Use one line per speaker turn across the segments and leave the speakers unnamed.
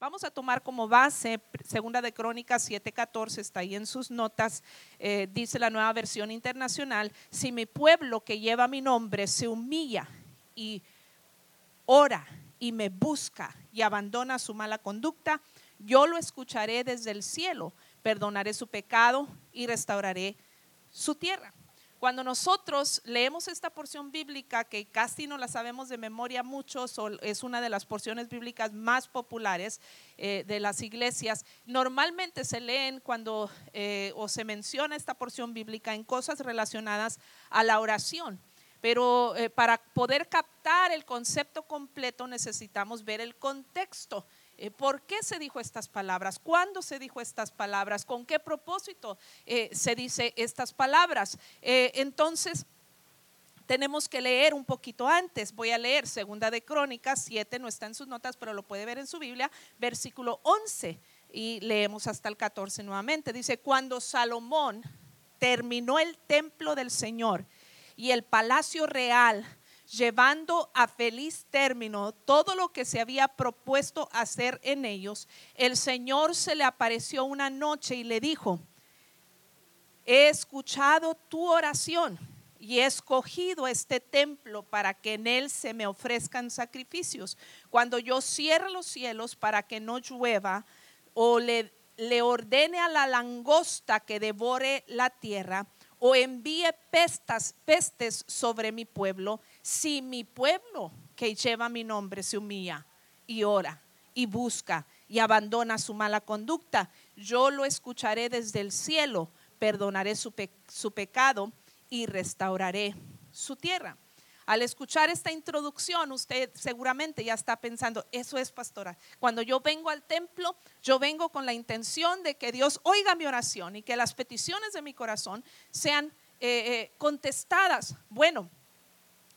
Vamos a tomar como base Segunda de Crónicas 7:14, está ahí en sus notas, eh, dice la nueva versión internacional, si mi pueblo que lleva mi nombre se humilla y ora y me busca y abandona su mala conducta, yo lo escucharé desde el cielo, perdonaré su pecado y restauraré su tierra. Cuando nosotros leemos esta porción bíblica, que casi no la sabemos de memoria muchos, es una de las porciones bíblicas más populares eh, de las iglesias, normalmente se leen cuando eh, o se menciona esta porción bíblica en cosas relacionadas a la oración. Pero eh, para poder captar el concepto completo necesitamos ver el contexto. Eh, ¿Por qué se dijo estas palabras? ¿Cuándo se dijo estas palabras? ¿Con qué propósito eh, se dice estas palabras? Eh, entonces, tenemos que leer un poquito antes. Voy a leer Segunda de Crónicas 7, no está en sus notas, pero lo puede ver en su Biblia, versículo 11. Y leemos hasta el 14 nuevamente. Dice, cuando Salomón terminó el templo del Señor y el palacio real, llevando a feliz término todo lo que se había propuesto hacer en ellos, el Señor se le apareció una noche y le dijo, he escuchado tu oración y he escogido este templo para que en él se me ofrezcan sacrificios. Cuando yo cierre los cielos para que no llueva o le, le ordene a la langosta que devore la tierra, o envíe pestas, pestes sobre mi pueblo, si mi pueblo que lleva mi nombre se humilla y ora y busca y abandona su mala conducta, yo lo escucharé desde el cielo, perdonaré su, su pecado y restauraré su tierra. Al escuchar esta introducción, usted seguramente ya está pensando, eso es pastora. Cuando yo vengo al templo, yo vengo con la intención de que Dios oiga mi oración y que las peticiones de mi corazón sean eh, eh, contestadas. Bueno,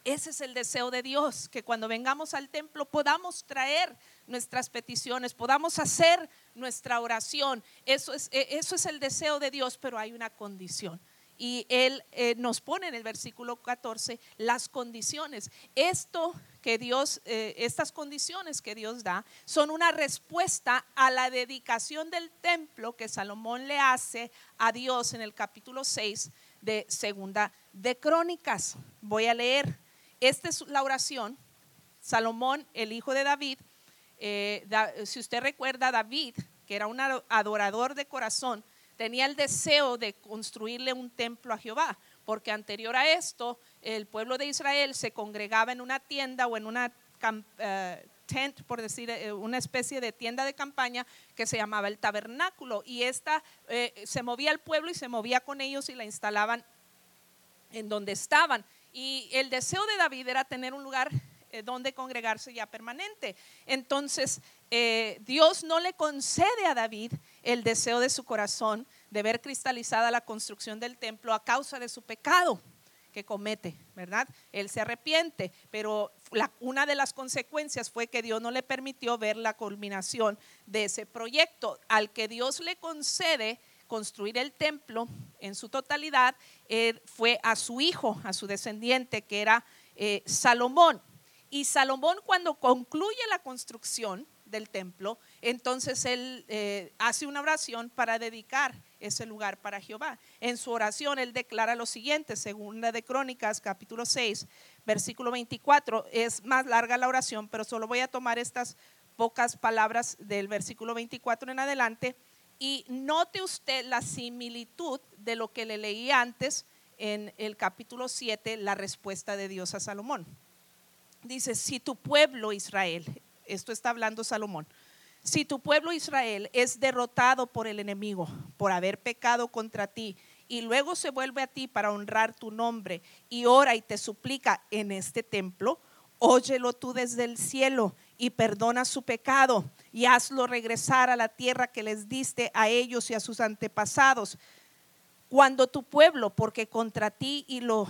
ese es el deseo de Dios, que cuando vengamos al templo podamos traer nuestras peticiones, podamos hacer nuestra oración. Eso es, eh, eso es el deseo de Dios, pero hay una condición y él eh, nos pone en el versículo 14 las condiciones. Esto que Dios, eh, estas condiciones que Dios da, son una respuesta a la dedicación del templo que Salomón le hace a Dios en el capítulo 6 de Segunda de Crónicas. Voy a leer. Esta es la oración. Salomón, el hijo de David, eh, si usted recuerda, David, que era un adorador de corazón, tenía el deseo de construirle un templo a Jehová, porque anterior a esto el pueblo de Israel se congregaba en una tienda o en una eh, tent, por decir, eh, una especie de tienda de campaña que se llamaba el tabernáculo. Y esta se movía el pueblo y se movía con ellos y la instalaban en donde estaban. Y el deseo de David era tener un lugar donde congregarse ya permanente. Entonces, Dios no le concede a David el deseo de su corazón de ver cristalizada la construcción del templo a causa de su pecado que comete, ¿verdad? Él se arrepiente, pero una de las consecuencias fue que Dios no le permitió ver la culminación de ese proyecto. Al que Dios le concede construir el templo en su totalidad, fue a su hijo, a su descendiente, que era eh, Salomón. Y Salomón cuando concluye la construcción, del templo, entonces él eh, hace una oración para dedicar ese lugar para Jehová. En su oración él declara lo siguiente, segunda de Crónicas, capítulo 6, versículo 24. Es más larga la oración, pero solo voy a tomar estas pocas palabras del versículo 24 en adelante. Y note usted la similitud de lo que le leí antes en el capítulo 7, la respuesta de Dios a Salomón. Dice, si tu pueblo Israel, esto está hablando Salomón, si tu pueblo Israel es derrotado por el enemigo por haber pecado contra ti y luego se vuelve a ti para honrar tu nombre y ora y te suplica en este templo, óyelo tú desde el cielo y perdona su pecado y hazlo regresar a la tierra que les diste a ellos y a sus antepasados. Cuando tu pueblo, porque contra ti y lo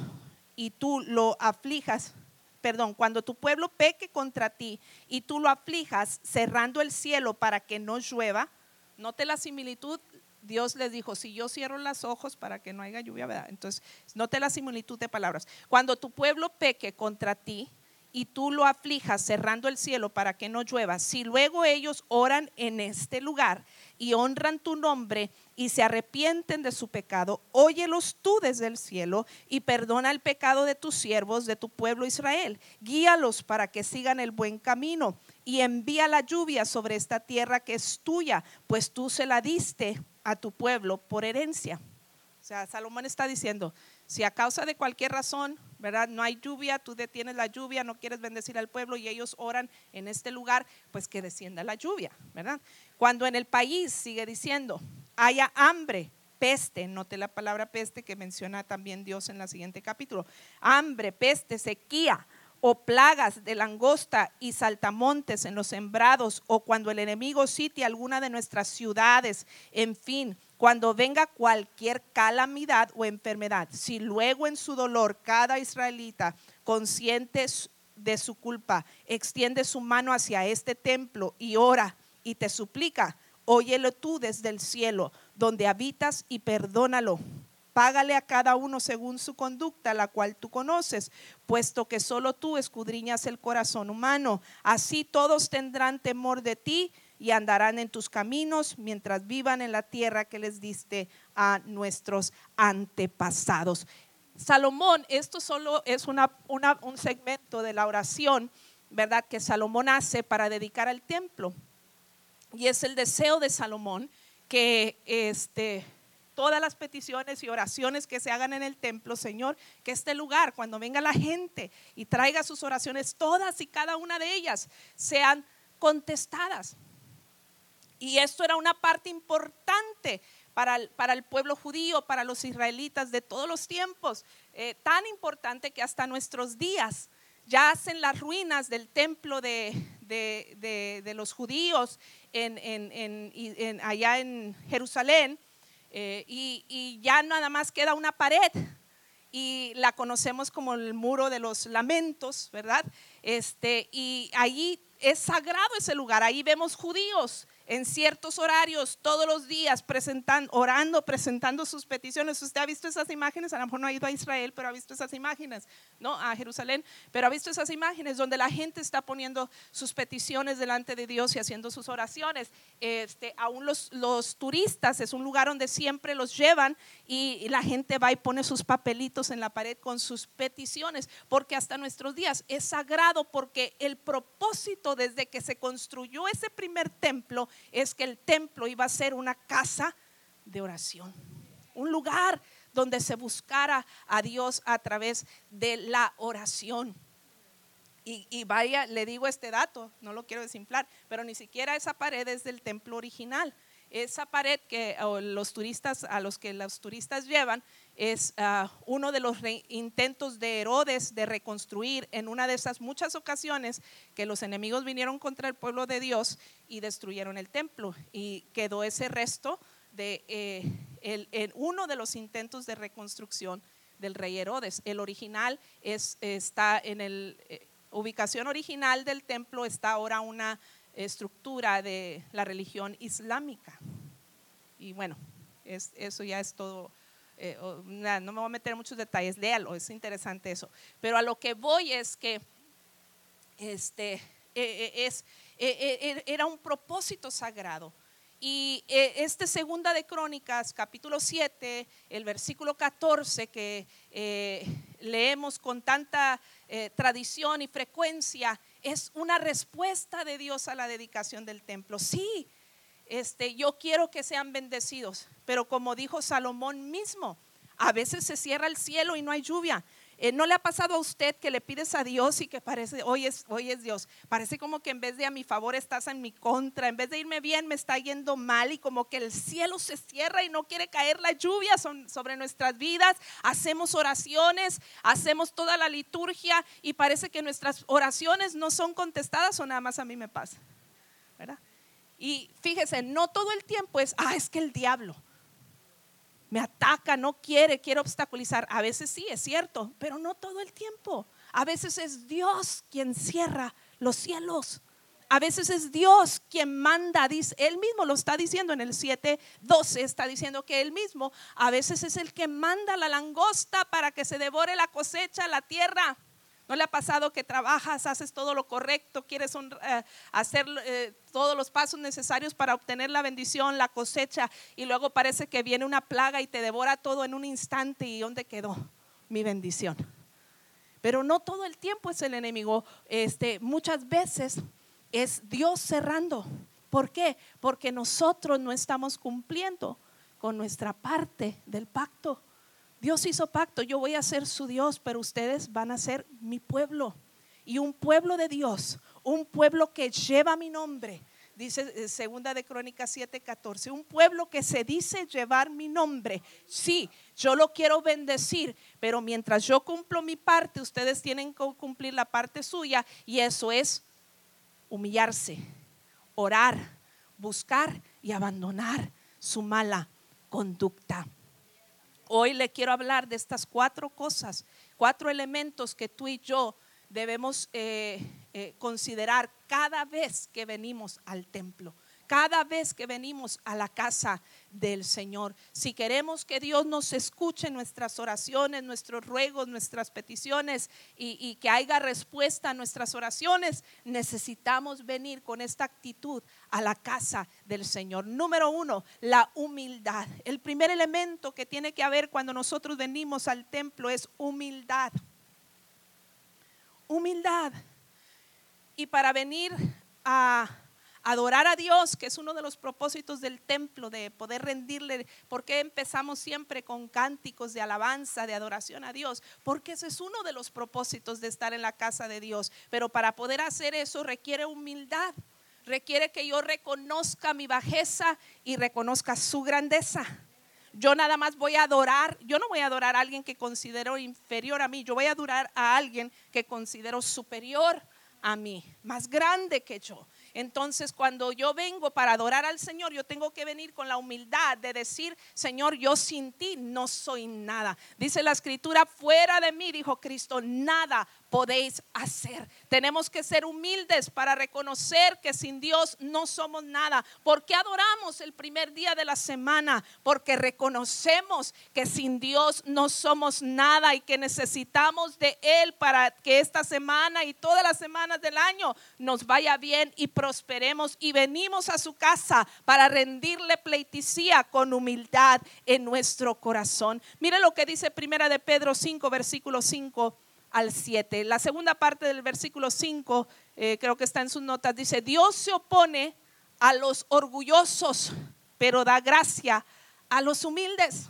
y tú lo aflijas, perdón, cuando tu pueblo peque contra ti y tú lo aflijas cerrando el cielo para que no llueva, note la similitud. Dios les dijo, si yo cierro los ojos para que no haya lluvia, ¿verdad? Entonces, note la similitud de palabras. Cuando tu pueblo peque contra ti y tú lo aflijas cerrando el cielo para que no llueva, si luego ellos oran en este lugar y honran tu nombre y se arrepienten de su pecado, óyelos tú desde el cielo y perdona el pecado de tus siervos, de tu pueblo Israel. Guíalos para que sigan el buen camino y envía la lluvia sobre esta tierra que es tuya, pues tú se la diste a tu pueblo por herencia. O sea, Salomón está diciendo, si a causa de cualquier razón, ¿verdad? No hay lluvia, tú detienes la lluvia, no quieres bendecir al pueblo y ellos oran en este lugar, pues que descienda la lluvia, ¿verdad? Cuando en el país sigue diciendo, haya hambre, peste, note la palabra peste que menciona también Dios en el siguiente capítulo, hambre, peste, sequía, o plagas de langosta y saltamontes en los sembrados, o cuando el enemigo sitia alguna de nuestras ciudades, en fin, cuando venga cualquier calamidad o enfermedad, si luego en su dolor cada israelita consciente de su culpa extiende su mano hacia este templo y ora y te suplica, óyelo tú desde el cielo, donde habitas y perdónalo Págale a cada uno según su conducta, la cual tú conoces, puesto que solo tú escudriñas el corazón humano. Así todos tendrán temor de ti y andarán en tus caminos mientras vivan en la tierra que les diste a nuestros antepasados. Salomón, esto solo es una, un segmento de la oración, ¿verdad? Que Salomón hace para dedicar al templo. Y es el deseo de Salomón que este todas las peticiones y oraciones que se hagan en el templo, Señor, que este lugar, cuando venga la gente y traiga sus oraciones, todas y cada una de ellas sean contestadas. Y esto era una parte importante para el, para el pueblo judío, para los israelitas de todos los tiempos, eh, tan importante que hasta nuestros días ya hacen las ruinas del templo de, los judíos allá en Jerusalén eh, y, ya nada más queda una pared y la conocemos como el muro de los lamentos, ¿verdad? Este, y allí es sagrado ese lugar, ahí vemos judíos en ciertos horarios, todos los días, presentando, orando, presentando sus peticiones. Usted ha visto esas imágenes, a lo mejor no ha ido a Israel, pero ha visto esas imágenes, ¿no? A Jerusalén, pero ha visto esas imágenes donde la gente está poniendo sus peticiones delante de Dios y haciendo sus oraciones. Este, aún los, los turistas, es un lugar donde siempre los llevan y la gente va y pone sus papelitos en la pared con sus peticiones, porque hasta nuestros días es sagrado, porque el propósito desde que se construyó ese primer templo, es que el templo iba a ser una casa de oración, un lugar donde se buscara a Dios a través de la oración. Y, vaya, le digo este dato, no lo quiero desinflar, pero ni siquiera esa pared es del templo original. Esa pared que los turistas, a los que los turistas llevan, es ah, uno de los intentos de Herodes de reconstruir en una de esas muchas ocasiones que los enemigos vinieron contra el pueblo de Dios y destruyeron el templo y quedó ese resto de eh, en uno de los intentos de reconstrucción del rey Herodes. El original es, está en la eh, ubicación original del templo está ahora una estructura de la religión islámica. Y bueno, eso ya es todo eh, no me voy a meter en muchos detalles, léalo, es interesante eso. Pero a lo que voy es que este, eh, eh, es, era un propósito sagrado. Y este segunda de Crónicas, capítulo 7, el versículo 14 que leemos con tanta tradición y frecuencia, es una respuesta de Dios a la dedicación del templo. Sí, este, yo quiero que sean bendecidos, pero como dijo Salomón mismo, a veces se cierra el cielo y no hay lluvia. Eh, ¿No le ha pasado a usted que le pides a Dios y que parece, hoy es, hoy es Dios? Parece como que en vez de a mi favor estás en mi contra, en vez de irme bien me está yendo mal y como que el cielo se cierra y no quiere caer la lluvia sobre nuestras vidas. Hacemos oraciones, hacemos toda la liturgia y parece que nuestras oraciones no son contestadas o nada más a mí me pasa. ¿Verdad? Y fíjese, no todo el tiempo es, ah, es que el diablo me ataca, no quiere, quiere obstaculizar. A veces sí, es cierto, pero no todo el tiempo. A veces es Dios quien cierra los cielos. A veces es Dios quien manda, dice, él mismo lo está diciendo en el 7:12, está diciendo que él mismo a veces es el que manda la langosta para que se devore la cosecha, la tierra. ¿No le ha pasado que trabajas, haces todo lo correcto, quieres eh, hacer eh, todos los pasos necesarios para obtener la bendición, la cosecha, y luego parece que viene una plaga y te devora todo en un instante y ¿dónde quedó mi bendición? Pero no todo el tiempo es el enemigo, este, muchas veces es Dios cerrando. ¿Por qué? Porque nosotros no estamos cumpliendo con nuestra parte del pacto. Dios hizo pacto, yo voy a ser su Dios, pero ustedes van a ser mi pueblo. Y un pueblo de Dios, un pueblo que lleva mi nombre, dice eh, segunda de Crónicas 7:14, un pueblo que se dice llevar mi nombre. Sí, yo lo quiero bendecir, pero mientras yo cumplo mi parte, ustedes tienen que cumplir la parte suya y eso es humillarse, orar, buscar y abandonar su mala conducta. Hoy le quiero hablar de estas cuatro cosas, cuatro elementos que tú y yo debemos eh, eh, considerar cada vez que venimos al templo cada vez que venimos a la casa del Señor. Si queremos que Dios nos escuche nuestras oraciones, nuestros ruegos, nuestras peticiones y, y, que haya respuesta a nuestras oraciones, necesitamos venir con esta actitud a la casa del Señor. Número uno, la humildad. El primer elemento que tiene que haber cuando nosotros venimos al templo es humildad. Humildad. Y para venir a adorar a Dios, que es uno de los propósitos del templo, de poder rendirle. ¿Por qué empezamos siempre con cánticos de alabanza, de adoración a Dios? Porque ese es uno de los propósitos de estar en la casa de Dios. Pero para poder hacer eso requiere humildad, requiere que yo reconozca mi bajeza y reconozca su grandeza. Yo nada más voy a adorar, yo no voy a adorar a alguien que considero inferior a mí, yo voy a adorar a alguien que considero superior a mí, más grande que yo. Entonces, cuando yo vengo para adorar al Señor, yo tengo que venir con la humildad de decir, Señor, yo sin ti no soy nada. Dice la escritura, fuera de mí, dijo Cristo, nada podéis hacer. Tenemos que ser humildes para reconocer que sin Dios no somos nada. ¿Por qué adoramos el primer día de la semana? Porque reconocemos que sin Dios no somos nada y que necesitamos de Él para que esta semana y todas las semanas del año nos vaya bien y prosperemos y venimos a su casa para rendirle pleitesía con humildad en nuestro corazón. Mire lo que dice Primera de Pedro 5, versículo 5 al 7. La segunda parte del versículo 5, eh, creo que está en sus notas, dice, Dios se opone a los orgullosos, pero da gracia a los humildes.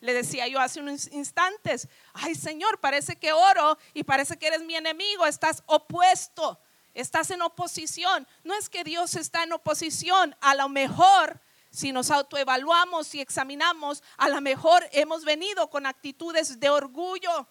Le decía yo hace unos instantes, ay Señor, parece que oro y parece que eres mi enemigo, estás opuesto, estás en oposición. No es que Dios está en oposición, a lo mejor si nos autoevaluamos y examinamos, a lo mejor hemos venido con actitudes de orgullo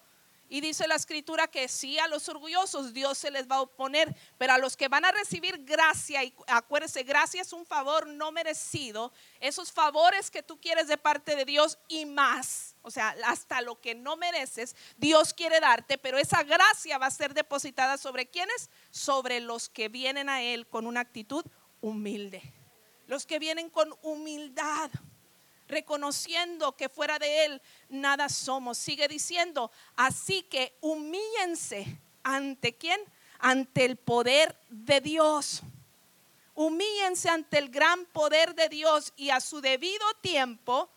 y dice la escritura que sí a los orgullosos Dios se les va a oponer, pero a los que van a recibir gracia, y acuérdese, gracia es un favor no merecido, esos favores que tú quieres de parte de Dios y más, o sea, hasta lo que no mereces, Dios quiere darte, pero esa gracia va a ser depositada sobre quienes? Sobre los que vienen a Él con una actitud humilde, los que vienen con humildad reconociendo que fuera de Él nada somos. Sigue diciendo, así que humíllense ante quién? Ante el poder de Dios. Humíllense ante el gran poder de Dios y a su debido tiempo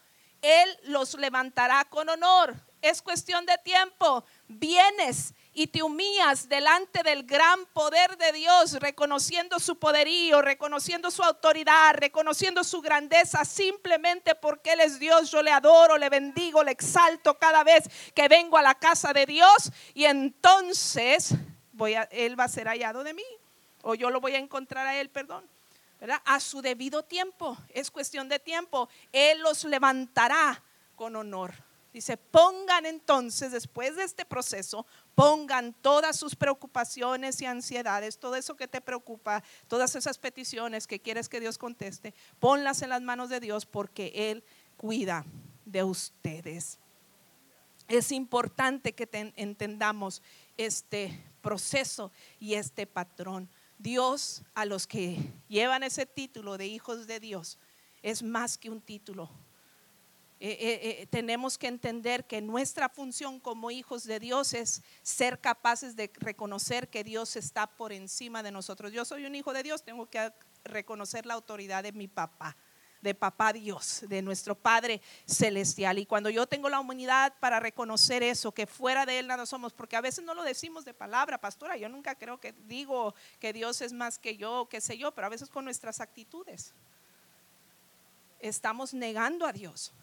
Él los levantará con honor. Es cuestión de tiempo. Vienes y te humillas delante del gran poder de Dios, reconociendo su poderío, reconociendo su autoridad, reconociendo su grandeza, simplemente porque Él es Dios, yo le adoro, le bendigo, le exalto cada vez que vengo a la casa de Dios y entonces voy a, Él va a ser hallado de mí o yo lo voy a encontrar a Él, perdón. A su debido tiempo, es cuestión de tiempo, Él los levantará con honor. Dice, pongan entonces, después de este proceso, pongan todas sus preocupaciones y ansiedades, todo eso que te preocupa, todas esas peticiones que quieres que Dios conteste, ponlas en las manos de Dios porque Él cuida de ustedes. Es importante que entendamos este proceso y este patrón. Dios a los que llevan ese título de hijos de Dios es más que un título eh, eh, tenemos que entender que nuestra función como hijos de Dios es ser capaces de reconocer que Dios está por encima de nosotros. Yo soy un hijo de Dios, tengo que reconocer la autoridad de mi papá de papá Dios, de nuestro Padre Celestial. Y cuando yo tengo la humanidad para reconocer eso, que fuera de Él nada somos, porque a veces no lo decimos de palabra, pastora, yo nunca creo que digo que Dios es más que yo, qué sé yo, pero a veces con nuestras actitudes estamos negando a Dios.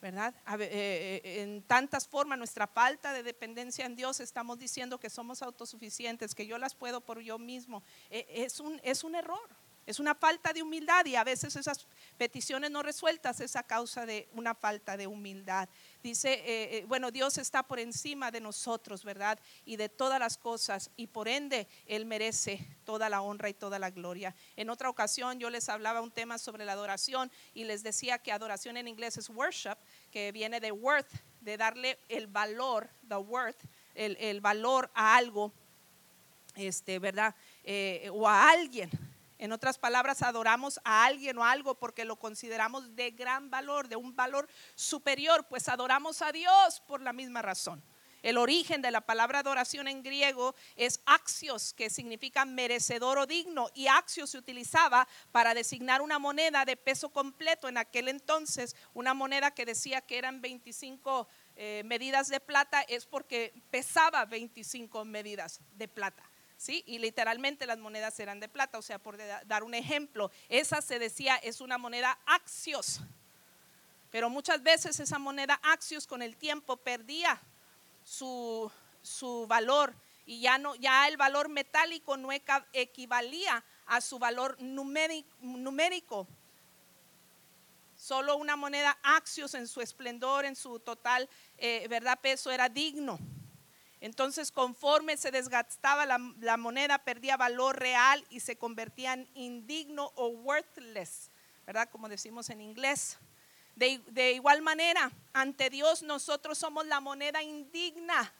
¿Verdad? Eh, eh, en tantas formas, nuestra falta de dependencia en Dios, estamos diciendo que somos autosuficientes, que yo las puedo por yo mismo. Eh, es, un, es un error. Es una falta de humildad y a veces esas peticiones no resueltas es a causa de una falta de humildad. Dice, eh, eh, bueno, Dios está por encima de nosotros, ¿verdad? Y de todas las cosas y por ende Él merece toda la honra y toda la gloria. En otra ocasión yo les hablaba un tema sobre la adoración y les decía que adoración en inglés es worship, que viene de worth, de darle el valor, the worth, el, valor a algo, este, ¿verdad? Eh, o a alguien. En otras palabras, adoramos a alguien o algo porque lo consideramos de gran valor, de un valor superior, pues adoramos a Dios por la misma razón. El origen de la palabra adoración en griego es axios, que significa merecedor o digno, y axios se utilizaba para designar una moneda de peso completo. En aquel entonces, una moneda que decía que eran 25 eh, medidas de plata es porque pesaba 25 medidas de plata. ¿Sí? Y literalmente las monedas eran de plata, o sea, por dar un ejemplo, esa se decía es una moneda axios. Pero muchas veces esa moneda axios con el tiempo perdía su, valor y ya, no, ya el valor metálico no equivalía a su valor numérico. Solo una moneda axios en su esplendor, en su total eh, verdad peso era digno. Entonces, conforme se desgastaba la, moneda, perdía valor real y se convertía en indigno o worthless, ¿verdad? Como decimos en inglés. De, igual manera, ante Dios nosotros somos la moneda indigna,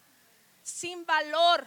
sin valor,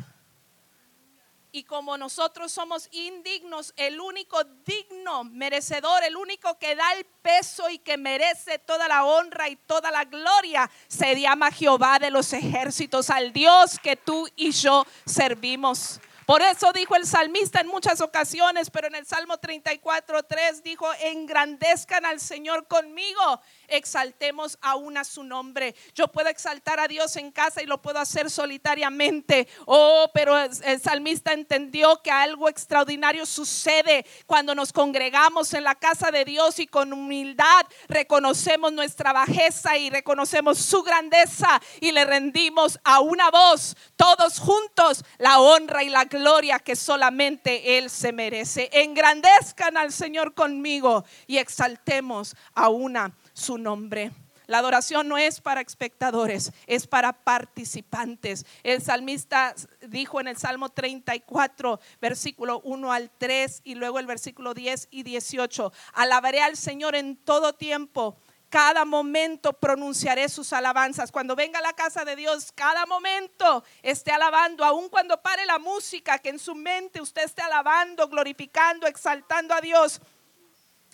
y como nosotros somos indignos, el único digno, merecedor, el único que da el peso y que merece toda la honra y toda la gloria, se llama Jehová de los ejércitos, al Dios que tú y yo servimos. Por eso dijo el salmista en muchas ocasiones, pero en el Salmo 34, 3 dijo, engrandezcan al Señor conmigo exaltemos aún a su nombre. Yo puedo exaltar a Dios en casa y lo puedo hacer solitariamente. Oh, pero el salmista entendió que algo extraordinario sucede cuando nos congregamos en la casa de Dios y con humildad reconocemos nuestra bajeza y reconocemos su grandeza y le rendimos a una voz, todos juntos, la honra y la gloria que solamente Él se merece. Engrandezcan al Señor conmigo y exaltemos a una su nombre. La adoración no es para espectadores, es para participantes. El salmista dijo en el Salmo 34, versículo 1 al 3 y luego el versículo 10 y 18, alabaré al Señor en todo tiempo. Cada momento pronunciaré sus alabanzas. Cuando venga a la casa de Dios, cada momento esté alabando, aun cuando pare la música, que en su mente usted esté alabando, glorificando, exaltando a Dios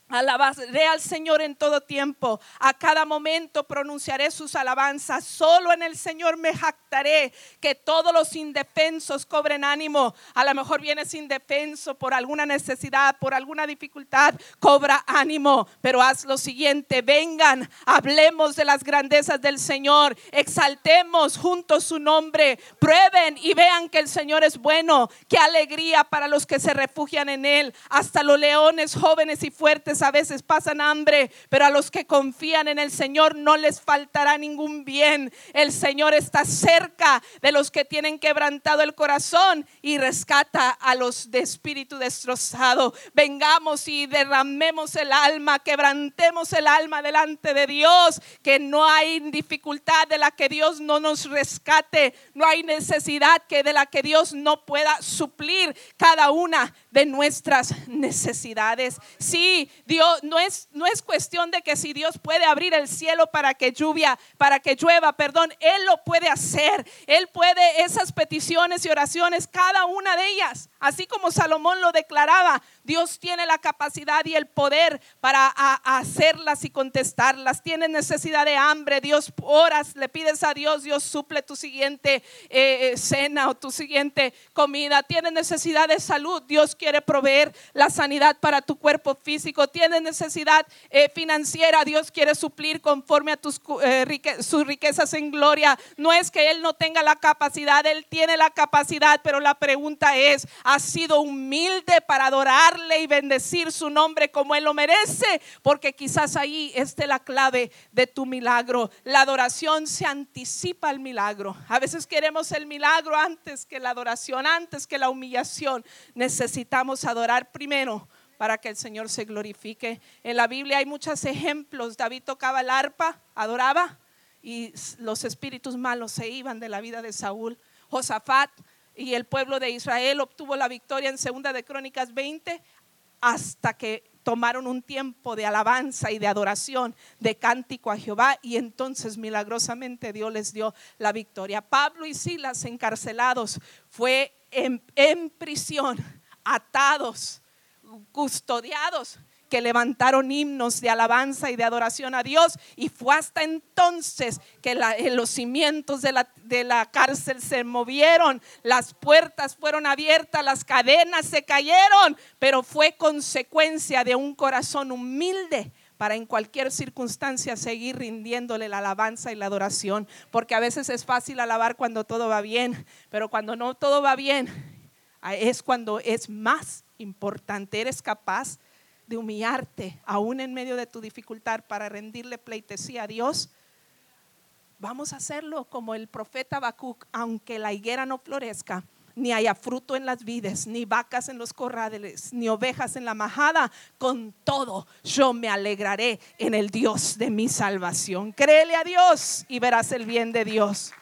Alabaré al Señor en todo tiempo. A cada momento pronunciaré sus alabanzas. Solo en el Señor me jactaré. Que todos los indefensos cobren ánimo. A lo mejor vienes indefenso por alguna necesidad, por alguna dificultad. Cobra ánimo. Pero haz lo siguiente. Vengan, hablemos de las grandezas del Señor. Exaltemos juntos su nombre. Prueben y vean que el Señor es bueno. Qué alegría para los que se refugian en Él. Hasta los leones jóvenes y fuertes a veces pasan hambre, pero a los que confían en el Señor no les faltará ningún bien. El Señor está cerca de los que tienen quebrantado el corazón y rescata a los de espíritu destrozado. Vengamos y derramemos el alma, quebrantemos el alma delante de Dios, que no hay dificultad de la que Dios no nos rescate, no hay necesidad que de la que Dios no pueda suplir cada una de nuestras necesidades. Sí, Dios no es no es cuestión de que si Dios puede abrir el cielo para que lluvia, para que llueva, perdón, él lo puede hacer. Él puede esas peticiones y oraciones, cada una de ellas, así como Salomón lo declaraba, Dios tiene la capacidad y el poder para hacerlas y contestarlas. Tienes necesidad de hambre, Dios oras, le pides a Dios, Dios suple tu siguiente eh, eh, cena o tu siguiente comida. Tienes necesidad de salud, Dios quiere proveer la sanidad para tu cuerpo físico. Tienes necesidad eh, financiera, Dios quiere suplir conforme a tus, sus riquezas en gloria. No es que Él no tenga la capacidad, Él tiene la capacidad, pero la pregunta es, ¿has sido humilde para y bendecir su nombre como Él lo merece? Porque quizás ahí esté la clave de tu milagro. La adoración se anticipa al milagro. A veces queremos el milagro antes que la adoración, antes que la humillación. Necesitamos adorar primero para que el Señor se glorifique. En la Biblia hay muchos ejemplos. David tocaba el arpa, adoraba y los espíritus malos se iban de la vida de Saúl. Josafat y el pueblo de Israel obtuvo la victoria en Segunda de Crónicas 20 hasta que tomaron un tiempo de alabanza y de adoración, de cántico a Jehová y entonces milagrosamente Dios les dio la victoria. Pablo y Silas encarcelados fue en, en prisión, atados, custodiados que levantaron himnos de alabanza y de adoración a Dios. Y fue hasta entonces que eh, los cimientos de la, de la cárcel se movieron, las puertas fueron abiertas, las cadenas se cayeron, pero fue consecuencia de un corazón humilde para en cualquier circunstancia seguir rindiéndole la alabanza y la adoración, porque a veces es fácil alabar cuando todo va bien, pero cuando no todo va bien, es cuando es más importante. ¿Eres capaz de humillarte aún en medio de tu dificultad para rendirle pleitesía a Dios, vamos a hacerlo como el profeta Habacuc, aunque la higuera no florezca, ni haya fruto en las vides, ni vacas en los corrales, ni ovejas en la majada, con todo yo me alegraré en el Dios de mi salvación. Créele a Dios y verás el bien de Dios.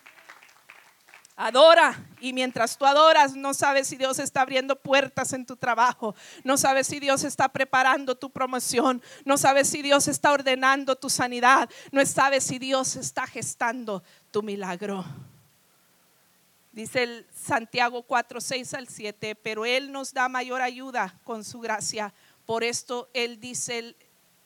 Adora. Y mientras tú adoras, no sabes si Dios está abriendo puertas en tu trabajo. No sabes si Dios está preparando tu promoción. No sabes si Dios está ordenando tu sanidad. No sabes si Dios está gestando tu milagro. Dice Santiago 4, 6 al 7, pero Él nos da mayor ayuda con su gracia. Por esto Él dice,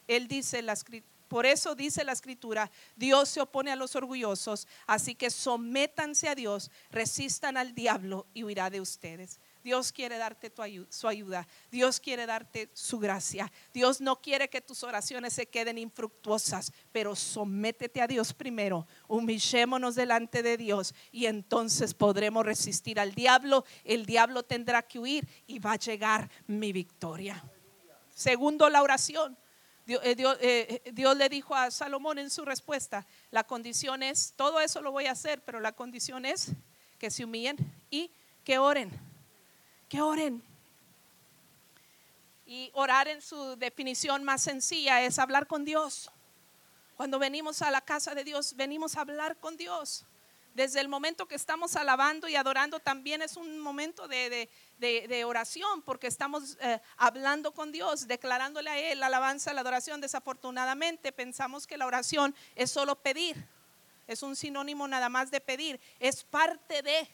Él dice la escritura por eso dice la escritura, Dios se opone a los orgullosos, así que sométanse a Dios, resistan al diablo y huirá de ustedes. Dios quiere darte su ayuda. Dios quiere darte su gracia. Dios no quiere que tus oraciones se queden infructuosas, pero sométete a Dios primero. Humillémonos delante de Dios y entonces podremos resistir al diablo. El diablo tendrá que huir y va a llegar mi victoria. Segundo, la oración. Eh, eh, eh, Dios, le dijo a Salomón en su respuesta, la condición es, todo eso lo voy a hacer, pero la condición es que se humillen y que oren, que oren. Y orar en su definición más sencilla es hablar con Dios. Cuando venimos a la casa de Dios, venimos a hablar con Dios desde el momento que estamos alabando y adorando también es un momento de, oración porque estamos eh, hablando con Dios, declarándole a Él la alabanza, la adoración. Desafortunadamente pensamos que la oración es solo pedir, es un sinónimo nada más de pedir, es parte de...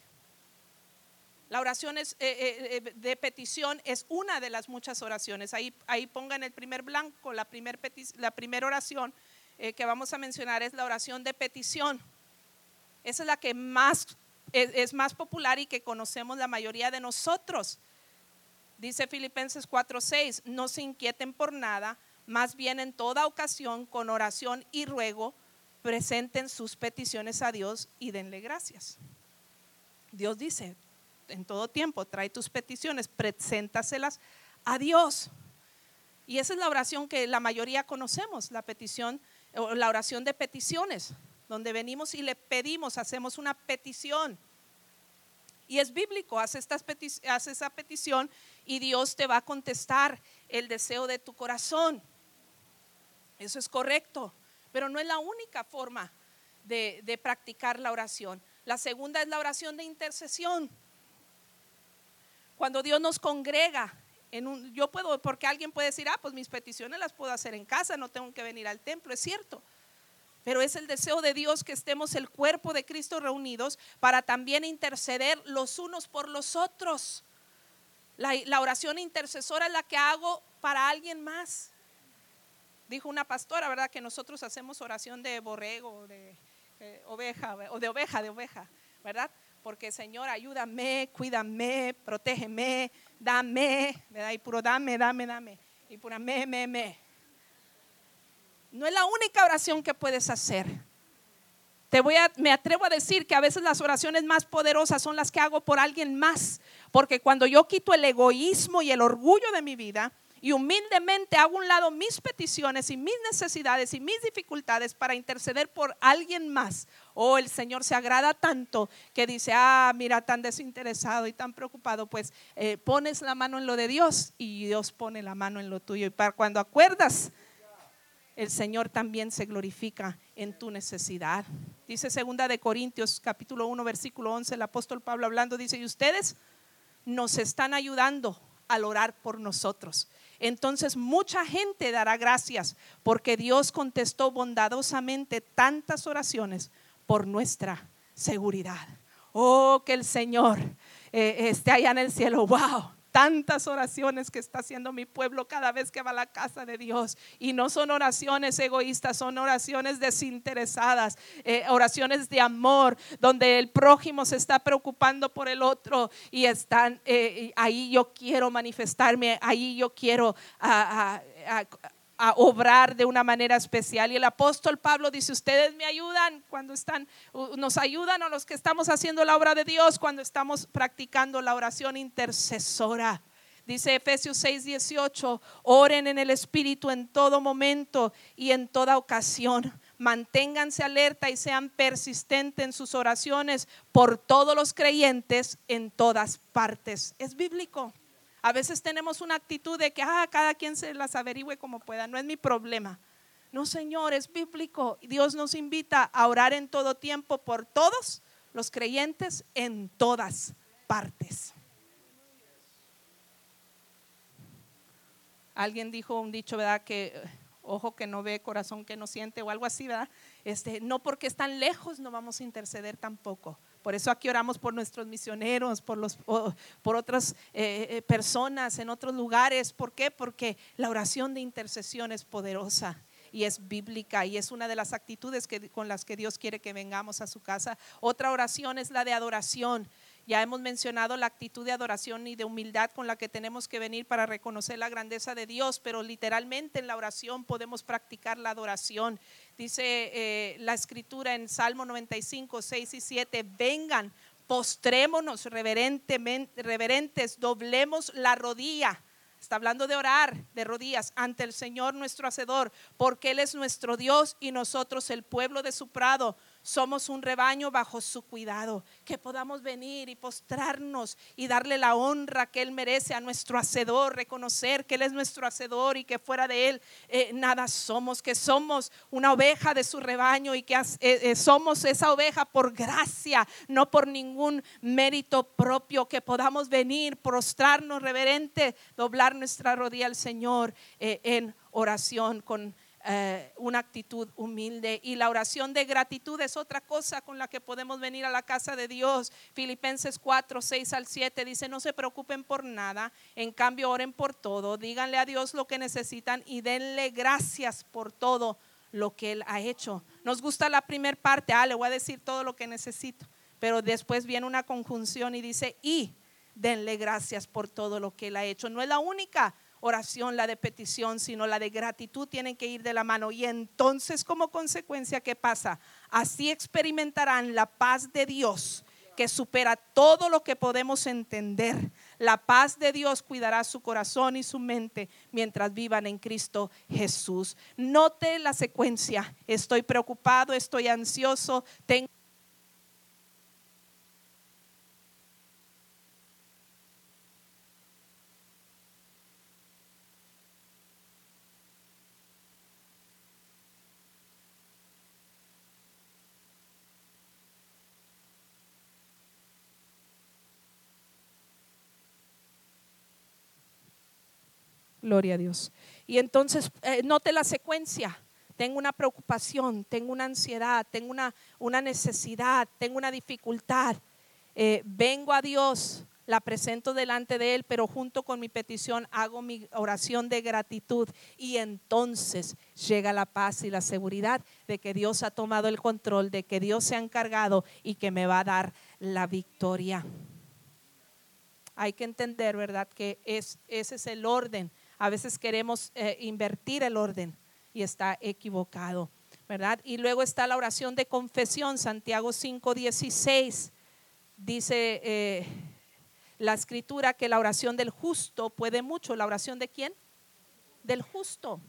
La oración es, eh, eh, de petición es una de las muchas oraciones. Ahí, ahí pongan el primer blanco, la primera primer oración que vamos a mencionar es la oración de petición. Esa es la que más es, más popular y que conocemos la mayoría de nosotros. Dice Filipenses 4:6, no se inquieten por nada, más bien en toda ocasión, con oración y ruego, presenten sus peticiones a Dios y denle gracias. Dios dice, en todo tiempo, trae tus peticiones, preséntaselas a Dios. Y esa es la oración que la mayoría conocemos, la petición, o la oración de peticiones donde venimos y le pedimos, hacemos una petición. Y es bíblico, hace, esa petición y Dios te va a contestar el deseo de tu corazón. Eso es correcto, pero no es la única forma de, practicar la oración. La segunda es la oración de intercesión. Cuando Dios nos congrega, en un, yo puedo, porque alguien puede decir, ah, pues mis peticiones las puedo hacer en casa, no tengo que venir al templo, es cierto pero es el deseo de Dios que estemos el cuerpo de Cristo reunidos para también interceder los unos por los otros. La, oración intercesora es la que hago para alguien más. Dijo una pastora, ¿verdad? Que nosotros hacemos oración de borrego, de eh, oveja, o de oveja, de oveja, ¿verdad? Porque Señor, ayúdame, cuídame, protégeme, dame, ¿verdad? Y puro dame, dame, dame. Y pura me, me, me. No es la única oración que puedes hacer. Te voy a, me atrevo a decir que a veces las oraciones más poderosas son las que hago por alguien más, porque cuando yo quito el egoísmo y el orgullo de mi vida y humildemente hago a un lado mis peticiones y mis necesidades y mis dificultades para interceder por alguien más, oh, el Señor se agrada tanto que dice, ah, mira, tan desinteresado y tan preocupado, pues eh, pones la mano en lo de Dios y Dios pone la mano en lo tuyo. Y para cuando acuerdas, el Señor también se glorifica en tu necesidad. Dice segunda de Corintios capítulo 1 versículo 11 el apóstol Pablo hablando dice, "Y ustedes nos están ayudando al orar por nosotros." Entonces mucha gente dará gracias porque Dios contestó bondadosamente tantas oraciones por nuestra seguridad. Oh, que el Señor eh, esté allá en el cielo. Wow tantas oraciones que está haciendo mi pueblo cada vez que va a la casa de Dios. Y no son oraciones egoístas, son oraciones desinteresadas, eh, oraciones de amor, donde el prójimo se está preocupando por el otro y están, eh, ahí yo quiero manifestarme, ahí yo quiero... a, a obrar de una manera especial. Y el apóstol Pablo dice, ustedes me ayudan cuando están, nos ayudan a los que estamos haciendo la obra de Dios, cuando estamos practicando la oración intercesora. Dice Efesios 6, 18, oren en el Espíritu en todo momento y en toda ocasión. Manténganse alerta y sean persistentes en sus oraciones por todos los creyentes en todas partes. Es bíblico. A veces tenemos una actitud de que ah, cada quien se las averigüe como pueda, no es mi problema. No, Señor, es bíblico. Dios nos invita a orar en todo tiempo por todos los creyentes en todas partes. Alguien dijo un dicho, ¿verdad? Que eh, ojo que no ve, corazón que no siente o algo así, ¿verdad? Este, no porque están lejos no vamos a interceder tampoco. Por eso aquí oramos por nuestros misioneros, por, los, por otras eh, eh, personas en otros lugares. ¿Por qué? Porque la oración de intercesión es poderosa y es bíblica y es una de las actitudes que, con las que Dios quiere que vengamos a su casa. Otra oración es la de adoración. Ya hemos mencionado la actitud de adoración y de humildad con la que tenemos que venir para reconocer la grandeza de Dios, pero literalmente en la oración podemos practicar la adoración. Dice eh, la escritura en Salmo 95, 6 y 7, vengan, postrémonos reverentemente, reverentes, doblemos la rodilla. Está hablando de orar de rodillas ante el Señor nuestro Hacedor, porque Él es nuestro Dios y nosotros el pueblo de su prado somos un rebaño bajo su cuidado, que podamos venir y postrarnos y darle la honra que Él merece a nuestro hacedor, reconocer que Él es nuestro hacedor y que fuera de Él eh, nada somos, que somos una oveja de su rebaño y que eh, eh, somos esa oveja por gracia, no por ningún mérito propio, que podamos venir, prostrarnos reverente, doblar nuestra rodilla al Señor en oración con eh, una actitud humilde. Y la oración de gratitud es otra cosa con la que podemos venir a la casa de Dios. Filipenses 4, 6 al 7 dice, no se preocupen por nada, en cambio oren por todo, díganle a Dios lo que necesitan y denle gracias por todo lo que Él ha hecho. Nos gusta la primera parte, ah, le voy a decir todo lo que necesito, pero después viene una conjunción y dice, y denle gracias por todo lo que Él ha hecho. No es la única oración, la de petición, sino la de gratitud tienen que ir de la mano. Y entonces como consecuencia, ¿qué pasa? Así experimentarán la paz de Dios que supera todo lo que podemos entender. La paz de Dios cuidará su corazón y su mente mientras vivan en Cristo Jesús. Note la secuencia. Estoy preocupado, estoy ansioso, tengo Gloria a Dios. Y entonces, eh, note la secuencia. Tengo una preocupación, tengo una ansiedad, tengo una, una necesidad, tengo una dificultad. Eh, vengo a Dios la presento delante de Él, pero junto con mi petición hago mi oración de gratitud y entonces llega la paz y la seguridad de que Dios ha tomado el control, de que Dios se ha encargado y que me va a dar la victoria. Hay que entender, ¿verdad? Que es, ese es el orden. A veces queremos eh, invertir el orden y está equivocado, ¿verdad? Y luego está la oración de confesión, Santiago 5:16. Dice... Eh, la escritura que la oración del justo puede mucho. ¿La oración de quién? Del justo.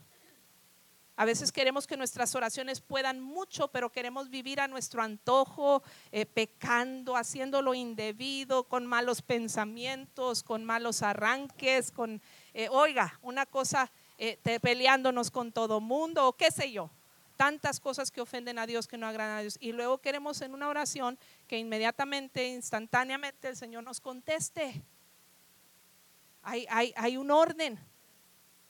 A veces queremos que nuestras oraciones puedan mucho, pero queremos vivir a nuestro antojo, eh, pecando, haciendo indebido, con malos pensamientos, con malos arranques, con, eh, oiga, una cosa, eh, peleándonos con todo mundo, o qué sé yo tantas cosas que ofenden a Dios, que no agradan a Dios. Y luego queremos en una oración que inmediatamente, instantáneamente el Señor nos conteste. Hay, hay, hay un orden.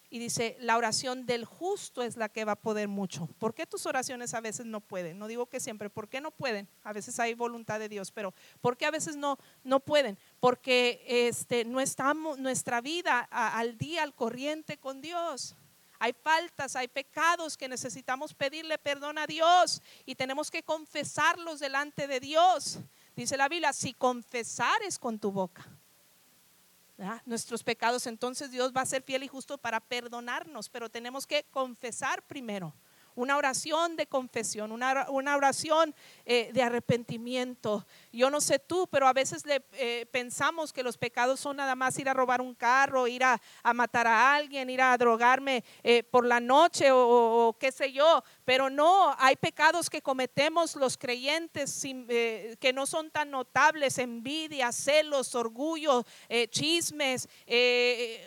Y dice, la oración del justo es la que va a poder mucho. ¿Por qué tus oraciones a veces no pueden? No digo que siempre, ¿por qué no pueden? A veces hay voluntad de Dios, pero ¿por qué a veces no, no pueden? Porque este, no estamos nuestra vida al día, al corriente con Dios. Hay faltas, hay pecados que necesitamos pedirle perdón a Dios y tenemos que confesarlos delante de Dios. Dice la Biblia, si confesares con tu boca nuestros pecados, entonces Dios va a ser fiel y justo para perdonarnos, pero tenemos que confesar primero una oración de confesión, una, oración eh, de arrepentimiento. Yo no sé tú, pero a veces le, eh, pensamos que los pecados son nada más ir a robar un carro, ir a, matar a alguien, ir a drogarme eh, por la noche o, qué sé yo, pero no, hay pecados que cometemos los creyentes que no son tan notables, envidia, celos, orgullo, chismes,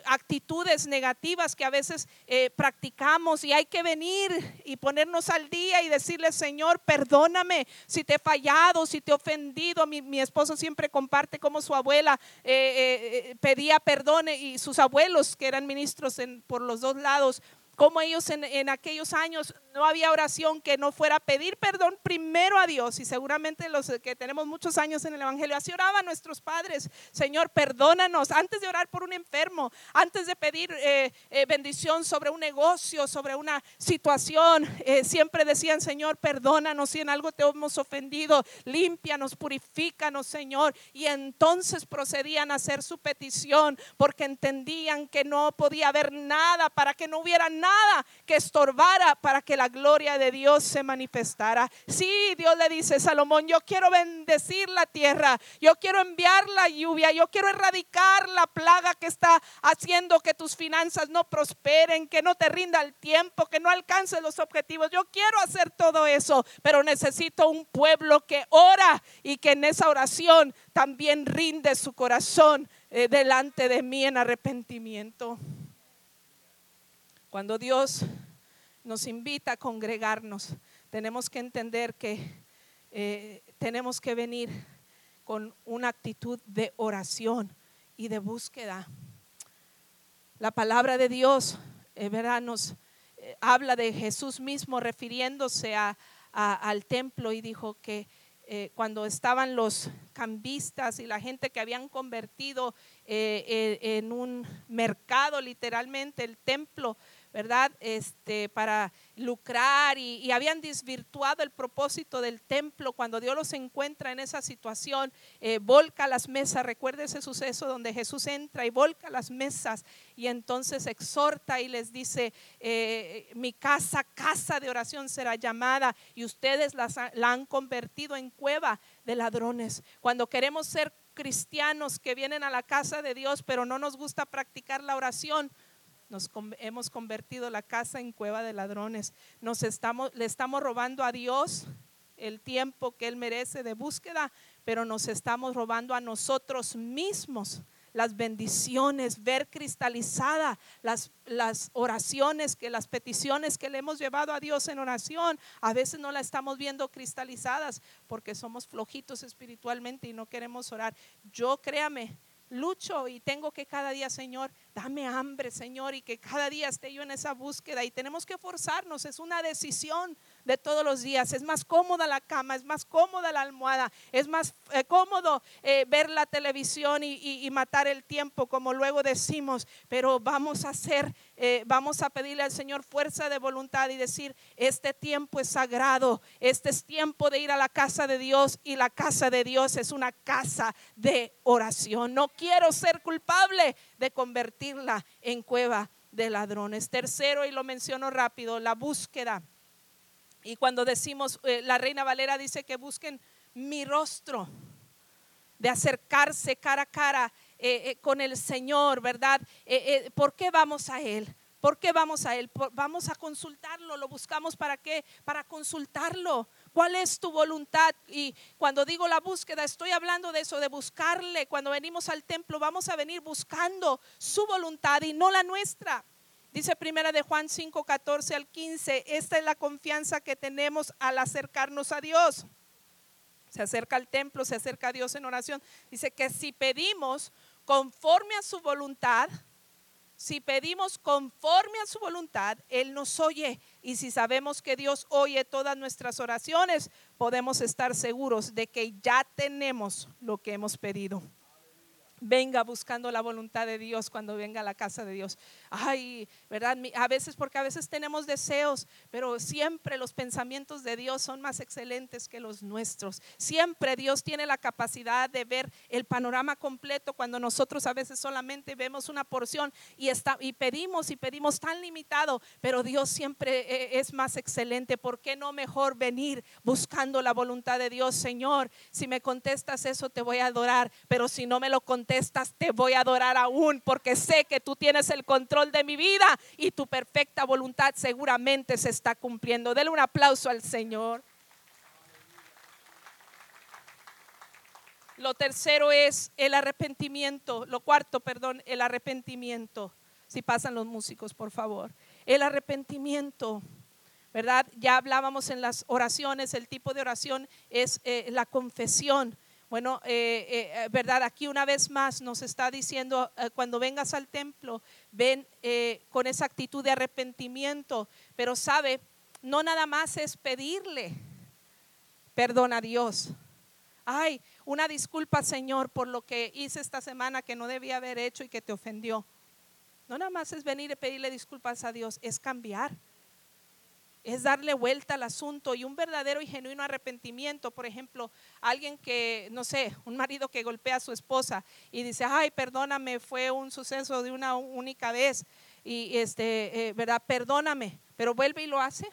actitudes negativas que a veces practicamos y hay que venir y ponernos al día y decirle, Señor, perdóname si te he fallado, si te he ofendido. Mi, esposo siempre comparte cómo su abuela eh, eh, eh, pedía perdón y sus abuelos, que eran ministros por los dos lados, como ellos en, aquellos años no había oración que no fuera pedir perdón primero a Dios. Y seguramente los que tenemos muchos años en el Evangelio, así oraban nuestros padres. Señor, perdónanos. Antes de orar por un enfermo, antes de pedir eh, eh, bendición sobre un negocio, sobre una situación, eh, siempre decían, Señor, perdónanos si en algo te hemos ofendido. Límpianos, purifícanos, Señor. Y entonces procedían a hacer su petición porque entendían que no podía haber nada para que no hubiera nada nada que estorbara para que la gloria de Dios se manifestara. Sí, Dios le dice, Salomón, yo quiero bendecir la tierra, yo quiero enviar la lluvia, yo quiero erradicar la plaga que está haciendo que tus finanzas no prosperen, que no te rinda el tiempo, que no alcances los objetivos. Yo quiero hacer todo eso, pero necesito un pueblo que ora y que en esa oración también rinde su corazón eh, delante de mí en arrepentimiento. Cuando Dios nos invita a congregarnos, tenemos que entender que eh, tenemos que venir con una actitud de oración y de búsqueda. La palabra de Dios, eh, nos eh, habla de Jesús mismo refiriéndose al templo y dijo que cuando estaban los cambistas y la gente que habían convertido en un mercado literalmente el templo, ¿verdad? Este, para lucrar y, habían desvirtuado el propósito del templo. Cuando Dios los encuentra en esa situación, eh, volca las mesas. Recuerde ese suceso donde Jesús entra y volca las mesas y entonces exhorta y les dice, eh, mi casa, casa de oración será llamada y ustedes la han convertido en cueva de ladrones. Cuando queremos ser cristianos que vienen a la casa de Dios, pero no nos gusta practicar la oración, nos hemos convertido la casa en cueva de ladrones. Nos estamos, le estamos robando a Dios el tiempo que Él merece de búsqueda, pero nos estamos robando a nosotros mismos las bendiciones, ver cristalizada las, las oraciones, que las peticiones que le hemos llevado a Dios en oración, a veces no las estamos viendo cristalizadas porque somos flojitos espiritualmente y no queremos orar. Yo créame, lucho y tengo que cada día, Señor, Dame hambre, Señor, y que cada día esté yo en esa búsqueda. Y tenemos que forzarnos, es una decisión de todos los días. Es más cómoda la cama, es más cómoda la almohada, es más eh, cómodo eh, ver la televisión y, matar el tiempo, como luego decimos. Pero vamos a hacer, eh, vamos a pedirle al Señor fuerza de voluntad y decir, este tiempo es sagrado, este es tiempo de ir a la casa de Dios y la casa de Dios es una casa de oración. No quiero ser culpable de en cueva de ladrones. Tercero, y lo menciono rápido, la búsqueda y cuando decimos, eh, la reina Valera dice que busquen mi rostro, de acercarse cara a cara eh, eh, con el Señor, ¿verdad? ¿Por qué vamos a Él? ¿Por qué vamos a Él? vamos a consultarlo, lo buscamos para qué? Para consultarlo. ¿Cuál es tu voluntad? Y cuando digo la búsqueda, estoy hablando de eso, de buscarle. Cuando venimos al templo, vamos a venir buscando su voluntad y no la nuestra. Dice primera de Juan 5, 14 al 15, esta es la confianza que tenemos al acercarnos a Dios. Se acerca al templo, se acerca a Dios en oración. Dice que si pedimos conforme a su voluntad, si pedimos conforme a su voluntad, Él nos oye. Y si sabemos que Dios oye todas nuestras oraciones, podemos estar seguros de que ya tenemos lo que hemos pedido venga buscando la voluntad de Dios cuando venga a la casa de Dios. Ay, ¿verdad? A veces, porque a veces tenemos deseos, pero siempre los pensamientos de Dios son más excelentes que los nuestros. Siempre Dios tiene la capacidad de ver el panorama completo cuando nosotros a veces solamente vemos una porción y, está, y pedimos y pedimos tan limitado, pero Dios siempre eh, es más excelente. ¿Por qué no mejor venir buscando la voluntad de Dios? Señor, si me contestas eso, te voy a adorar, pero si no me lo contestas, estás te voy a adorar aún porque sé que tú tienes el control de mi vida y tu perfecta voluntad seguramente se está cumpliendo. Dele un aplauso al Señor. Lo tercero es el arrepentimiento. Lo cuarto, perdón, el arrepentimiento. Si pasan los músicos, por favor. El arrepentimiento. ¿Verdad? Ya hablábamos en las oraciones, el tipo de oración es eh, la confesión. Bueno, eh, eh, verdad, aquí una vez más nos está diciendo, eh, cuando vengas al templo, ven con esa actitud de arrepentimiento, pero sabe, no nada más es pedirle perdón a Dios. Ay, una disculpa, Señor, por lo que hice esta semana que no debía haber hecho y que te ofendió. No nada más es venir y pedirle disculpas a Dios, es cambiar es darle vuelta al asunto y un verdadero y genuino arrepentimiento. Por ejemplo, alguien que, no sé, un marido que golpea a su esposa y dice, ay, perdóname, fue un suceso de una única vez y este, eh, ¿verdad? Perdóname, pero vuelve y lo hace.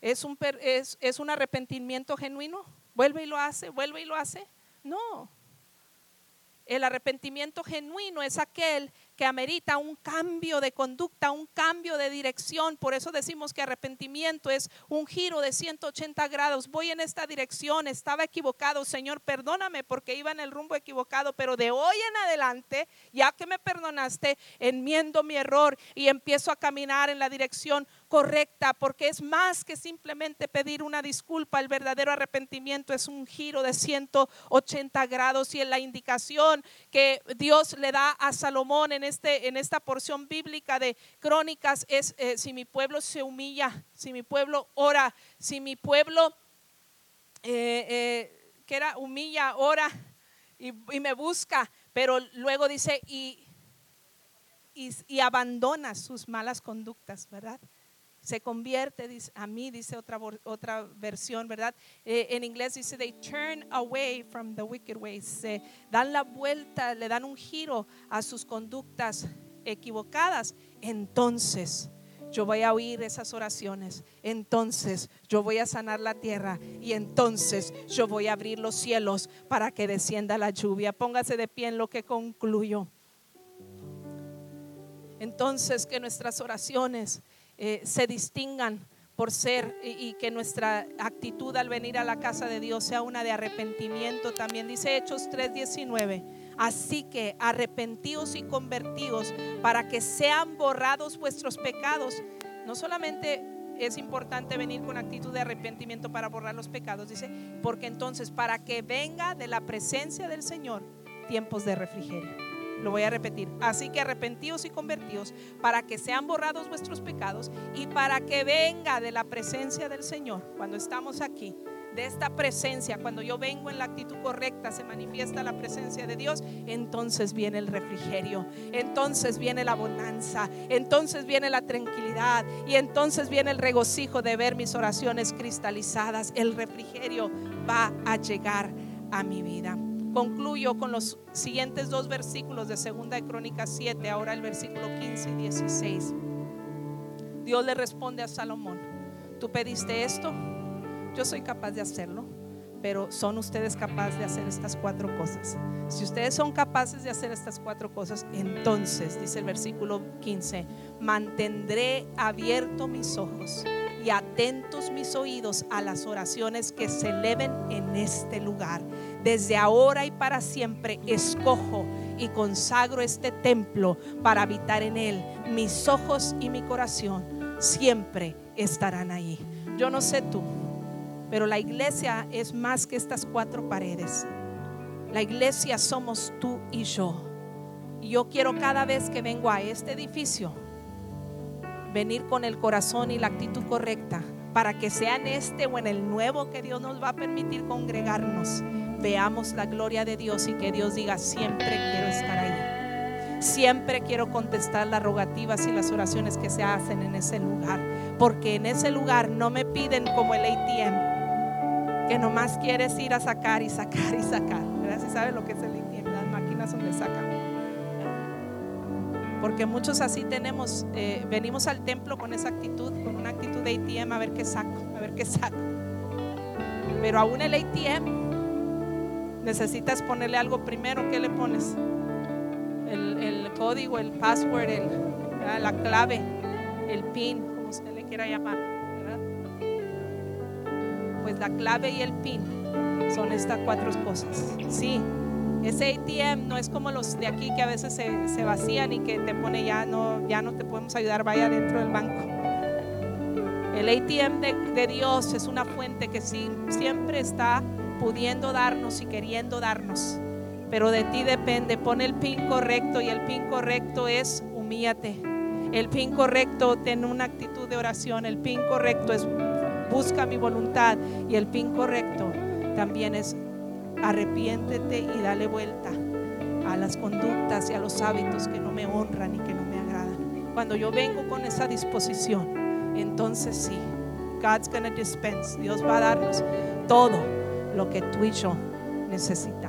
¿Es un, es, ¿Es un arrepentimiento genuino? ¿Vuelve y lo hace? ¿Vuelve y lo hace? No. El arrepentimiento genuino es aquel que amerita un cambio de conducta, un cambio de dirección. Por eso decimos que arrepentimiento es un giro de 180 grados. Voy en esta dirección, estaba equivocado. Señor, perdóname porque iba en el rumbo equivocado, pero de hoy en adelante, ya que me perdonaste, enmiendo mi error y empiezo a caminar en la dirección correcta, porque es más que simplemente pedir una disculpa. El verdadero arrepentimiento es un giro de 180 grados y en la indicación que Dios le da a Salomón en en, este, en esta porción bíblica de crónicas es eh, si mi pueblo se humilla, si mi pueblo ora, si mi pueblo, eh, eh, que era humilla, ora y, me busca, pero luego dice y, y, abandona sus malas conductas, ¿verdad? Se convierte a mí, dice otra, otra versión, ¿verdad? en inglés dice, they turn away from the wicked ways, se dan la vuelta, le dan un giro a sus conductas equivocadas, entonces yo voy a oír esas oraciones, entonces yo voy a sanar la tierra y entonces yo voy a abrir los cielos para que descienda la lluvia. Póngase de pie en lo que concluyo. Entonces que nuestras oraciones eh, se distingan por ser y, que nuestra actitud al venir a la casa de Dios sea una de arrepentimiento. También dice Hechos 3:19. Así que arrepentíos y convertíos para que sean borrados vuestros pecados. No solamente es importante venir con actitud de arrepentimiento para borrar los pecados, dice, porque entonces para que venga de la presencia del Señor tiempos de refrigerio. Lo voy a repetir. Así que arrepentíos y convertíos para que sean borrados vuestros pecados y para que venga de la presencia del Señor cuando estamos aquí de esta presencia, cuando yo vengo en la actitud correcta, se manifiesta la presencia de Dios, entonces viene el refrigerio, entonces viene la bonanza, entonces viene la tranquilidad y entonces viene el regocijo de ver mis oraciones cristalizadas. El refrigerio va a llegar a mi vida. Concluyo con los siguientes dos versículos de Segunda de Crónicas 7, ahora el versículo 15 y 16. Dios le responde a Salomón, tú pediste esto, yo soy capaz de hacerlo, pero son ustedes capaces de hacer estas cuatro cosas. Si ustedes son capaces de hacer estas cuatro cosas, entonces, dice el versículo 15, mantendré abierto mis ojos y atentos mis oídos a las oraciones que se eleven en este lugar. Desde ahora y para siempre escojo y consagro este templo para habitar en él. Mis ojos y mi corazón siempre estarán ahí. Yo no sé tú. Pero la iglesia es más que estas cuatro paredes. La iglesia somos tú y yo. Y yo quiero cada vez que vengo a este edificio venir con el corazón y la actitud correcta para que sea en este o en el nuevo que Dios nos va a permitir congregarnos, veamos la gloria de Dios y que Dios diga, siempre quiero estar ahí. Siempre quiero contestar las rogativas y las oraciones que se hacen en ese lugar, porque en ese lugar no me piden como el ATM, que nomás quieres ir a sacar y sacar y sacar. ¿Verdad? Si sabes lo que es el ATM, las máquinas donde sacan. Porque muchos así tenemos, eh, venimos al templo con esa actitud, con una actitud de ATM, a ver qué saco, a ver qué saco. Pero aún el ATM necesitas ponerle algo primero. ¿Qué le pones? El, el código, el password, el, la clave, el PIN, como usted le quiera llamar pues la clave y el PIN son estas cuatro cosas. Sí, ese ATM no es como los de aquí que a veces se, vacían y que te pone ya no, ya no te podemos ayudar, vaya dentro del banco. El ATM de, Dios es una fuente que sí, siempre está pudiendo darnos y queriendo darnos. Pero de ti depende. Pon el pin correcto y el pin correcto es humíllate. El pin correcto ten una actitud de oración. El pin correcto es busca mi voluntad. Y el fin correcto también es arrepiéntete y dale vuelta a las conductas y a los hábitos que no me honran y que no me agradan. Cuando yo vengo con esa disposición, entonces sí, God's gonna dispense. Dios va a darnos todo lo que tú y yo necesitamos.